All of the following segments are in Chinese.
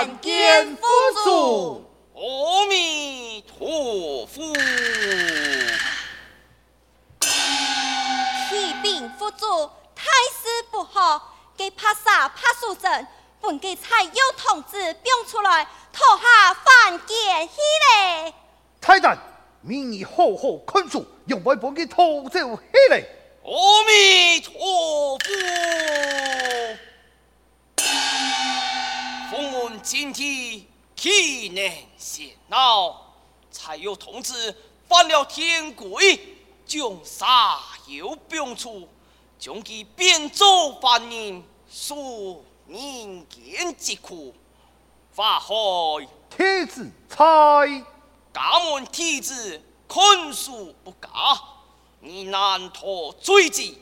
凡见佛祖。阿弥陀佛。启禀佛祖，太师不好，给帕萨帕素镇本给蔡佑同志病出来，托下犯见去。太胆，明日好好看住，用外不给偷走去嘞。阿弥陀佛。今天替人洗闹才有同志犯了天规将杀有病处将其变作凡人诉人间疾苦法海。天子裁敢问天子恐属不假你难脱罪己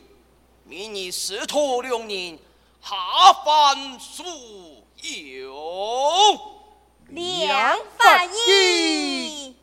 命你师徒两人下凡苏有两法应。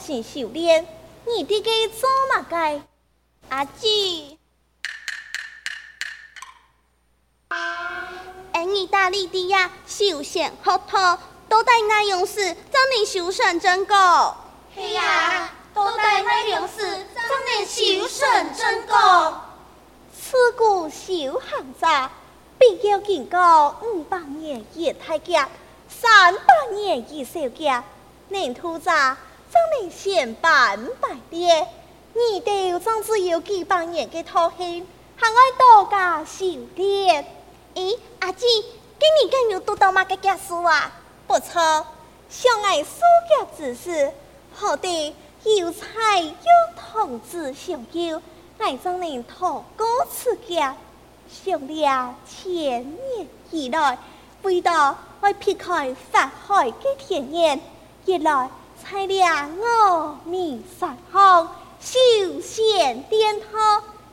家专心修炼，你得给做嘛该？阿姊，哎，你大力弟呀，修仙学徒，都带那勇士，让你修成正果。嘿呀，都带那勇士，让你修成正果。自古修行者，必要经过五百年一太监，三百年一小监，年头者将你先办百年。你哋总只有几百年嘅徒兄，还爱多加修炼。咦，阿姊，今年更有读到嘛个家书啊？不错，想爱书家之事，好的有才有同志相友，爱将您托孤此家，想了千年以来，为到爱撇开法海嘅天眼，一来才了我你三行。修仙点头，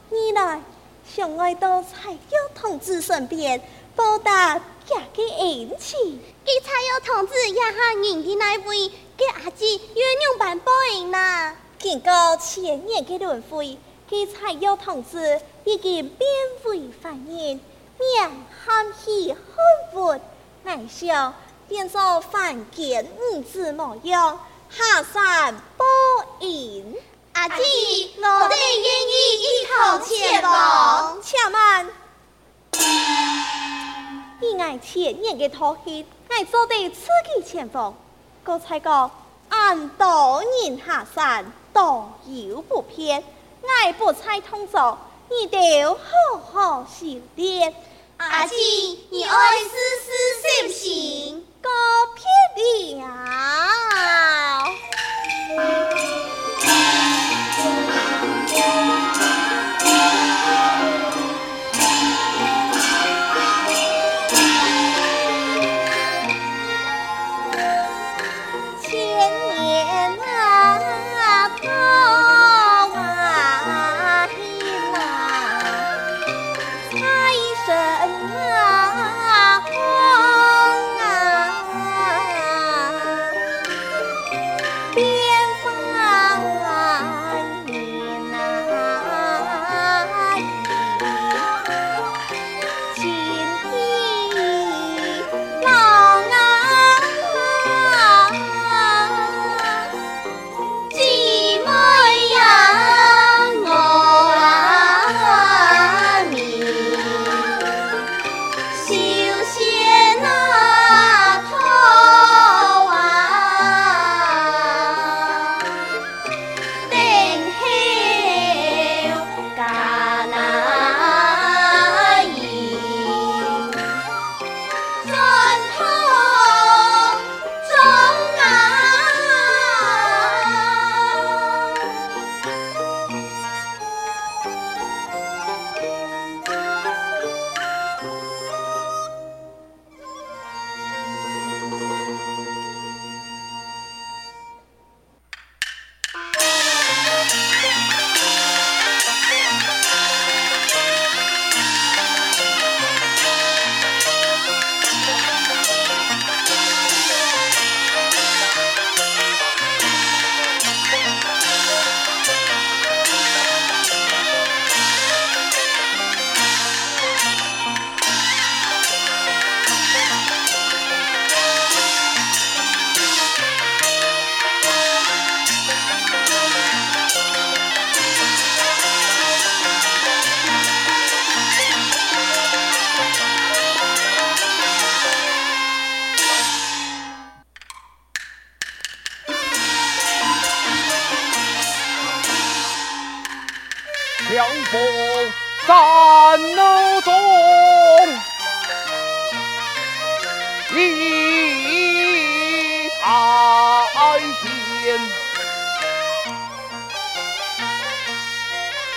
你来想爱到蔡友同志身边报答家嘅恩情。给蔡友同志也下人的那位，给阿姊愿用办报应呐。经过千年的轮回，给蔡友同志已经变为凡人，面含喜恨恶，爱笑变作凡间女子模样，下山报应。阿姊，我哋愿意一同前往。且慢，以爱千年嘅徒弟，爱做得自己前锋。刚才讲，俺多人下山，多有不偏，爱不猜通走，你得好好修炼。阿姊，你爱试试行不行？个别了。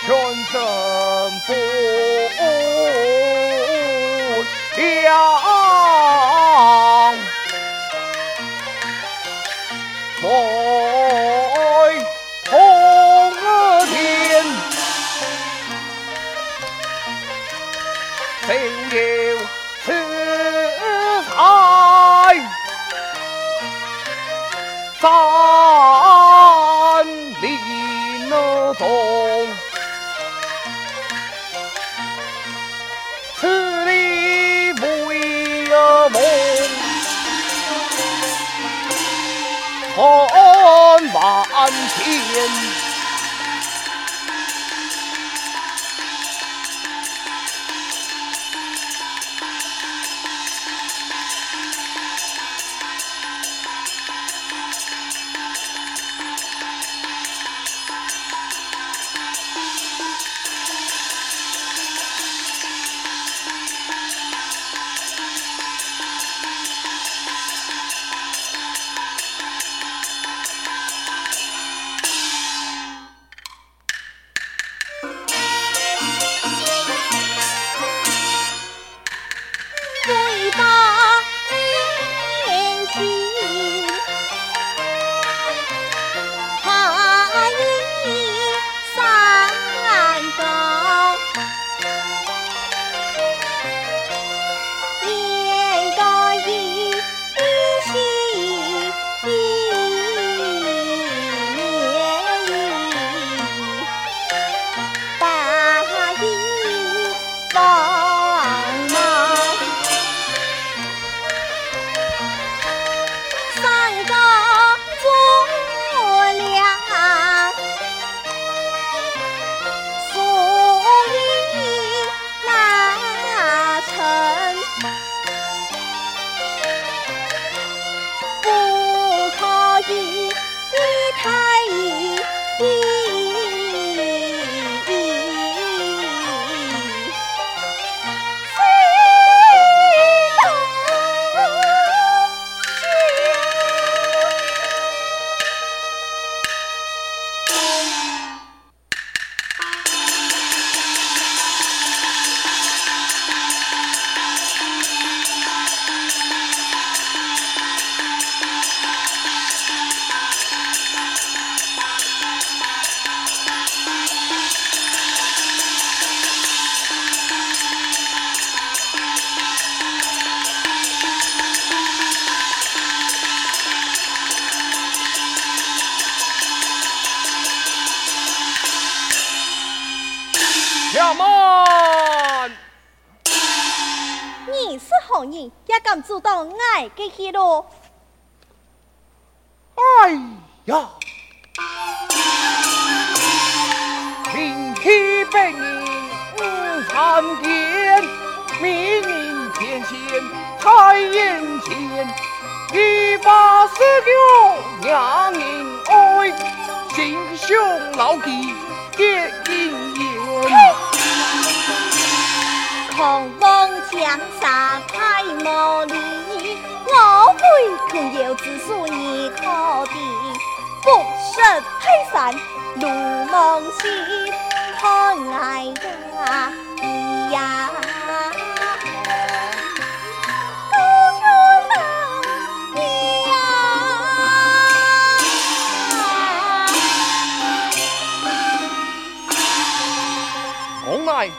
全胜不。看万千恨万千。主动爱给去咯！哎呀，明天百年五参天，明年天仙太眼前，一把四九两人爱，心胸牢记结姻缘。狂妄江山会空有之数你可的，不识泰山如梦醒，可爱呀呀。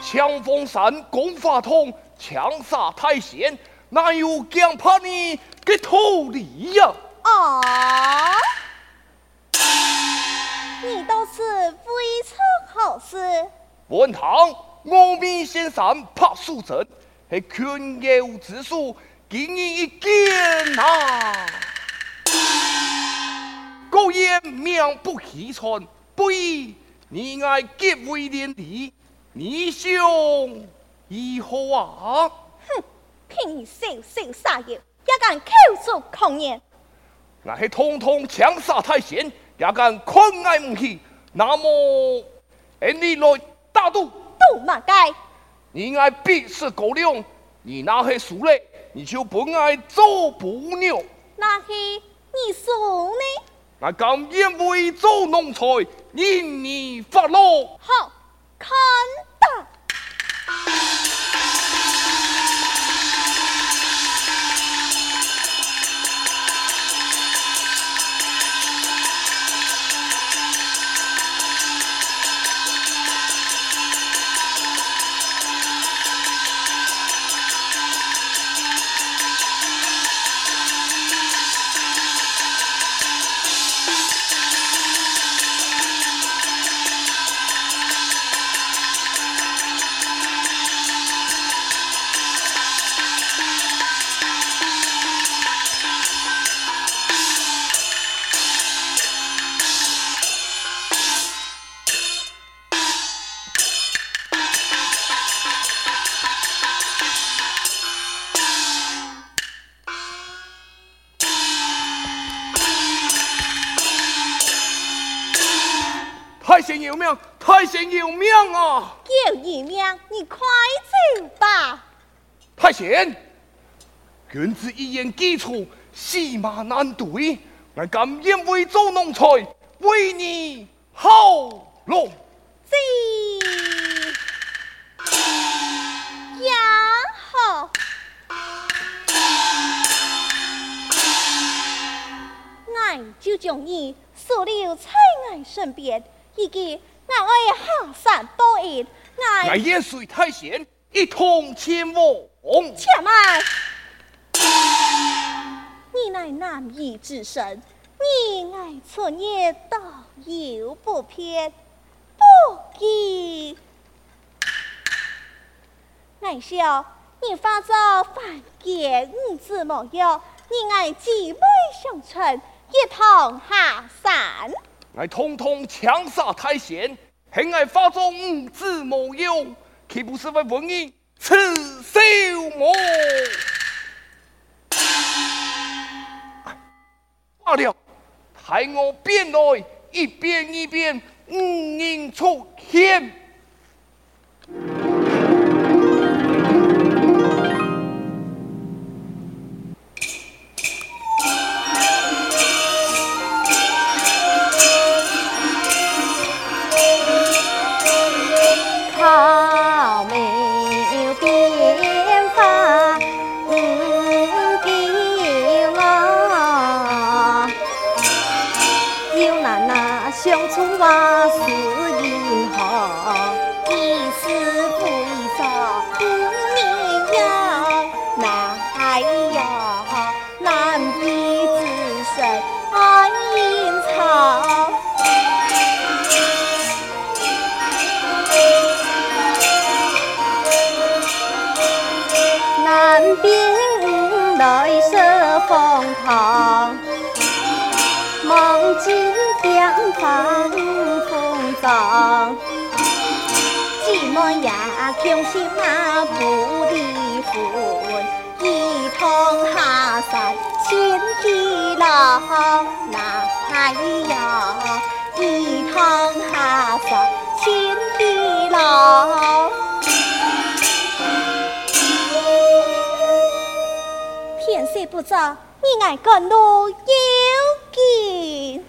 枪锋山攻法通，枪杀太险，哪有强怕你给偷梨呀？啊！你倒是非常好事。文堂，阿弥先生拍素贞，是权有之术，给你一见呐。苟言名不虚传，不义你爱结为连理。你想如何啊？哼！凭你小小杀业，也敢口出狂言？那些通通枪杀太险，也敢困爱不起？那么，你来大度，度马该？你爱必是狗粮，你那些输了，你就不爱做不牛。那些你说呢？那敢因为做奴才，因你发落。好。看到。贤有命，太贤有命啊！救你命，你快走吧。太贤，君子一言既出，驷马难对，我甘愿为做奴才，为你效劳。呀好，我就将你收留在俺身边，以及我爱下山报恩。我也随太贤一同前往。且慢，你乃南夷之神，你爱出言道有不偏，不记。爱笑，你发着凡间五子莫有，你爱姊妹相称，一同下山。我统统枪杀太贤，恨爱发造五子莫有，岂不是为文英刺绣魔？罢了，待我便来一遍一遍五人出现。雄心啊不离婚，一同下山千里路，哪呀？一同下山千里路。天色不早，你爱赶路有紧。